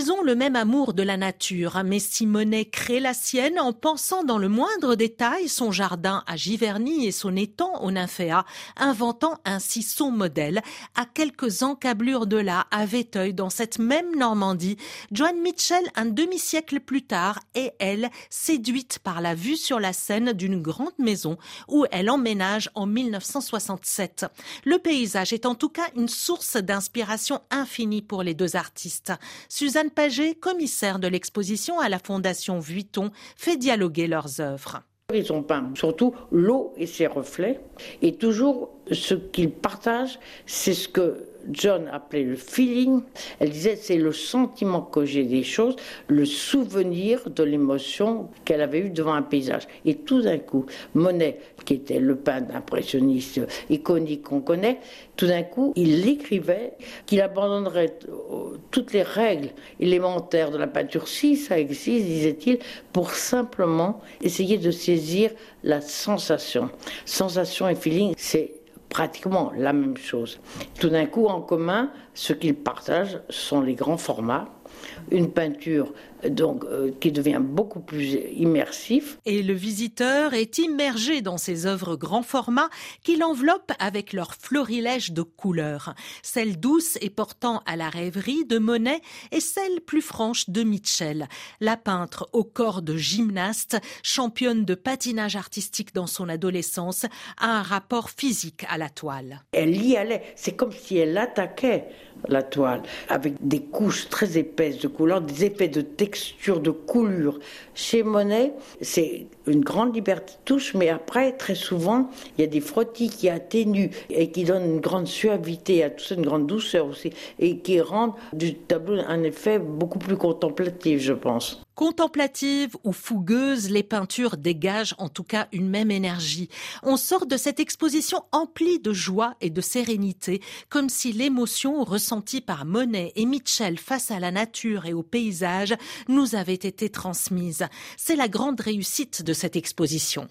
Ils ont le même amour de la nature, mais si Monet crée la sienne en pensant dans le moindre détail son jardin à Giverny et son étang au Nymphéa, inventant ainsi son modèle, à quelques encablures de là, à Véteuil, dans cette même Normandie, Joan Mitchell, un demi-siècle plus tard, est, elle, séduite par la vue sur la Seine d'une grande maison où elle emménage en 1967. Le paysage est en tout cas une source d'inspiration infinie pour les deux artistes. Suzanne Paget, commissaire de l'exposition à la Fondation Vuitton, fait dialoguer leurs œuvres. Ils ont peint surtout l'eau et ses reflets. Et toujours, ce qu'ils partagent, c'est ce que John appelait le feeling. Elle disait c'est le sentiment que j'ai des choses, le souvenir de l'émotion qu'elle avait eue devant un paysage. Et tout d'un coup, Monet, qui était le peintre impressionniste iconique qu'on connaît, tout d'un coup, il écrivait qu'il abandonnerait toutes les règles élémentaires de la peinture, si ça existe, disait-il, pour simplement essayer de saisir la sensation. Sensation et feeling, c'est pratiquement la même chose. Tout d'un coup, en commun, ce qu'ils partagent sont les grands formats, une peinture donc euh, qui devient beaucoup plus immersif. Et le visiteur est immergé dans ces œuvres grand format qui l'enveloppent avec leur florilège de couleurs, celle douce et portant à la rêverie de Monet et celle plus franche de Mitchell, la peintre au corps de gymnaste, championne de patinage artistique dans son adolescence, a un rapport physique à la toile. Elle y allait, c'est comme si elle attaquait la toile avec des couches très épaisses de couleurs, des effets de texture de coulure. Chez Monet, c'est une grande liberté de touche, mais après, très souvent, il y a des frottis qui atténuent et qui donnent une grande suavité à tout ça, une grande douceur aussi, et qui rendent du tableau un effet beaucoup plus contemplatif, je pense. Contemplative ou fougueuse, les peintures dégagent en tout cas une même énergie. On sort de cette exposition emplie de joie et de sérénité, comme si l'émotion ressentie par Monet et Mitchell face à la nature et au paysage nous avait été transmise. C'est la grande réussite de cette exposition.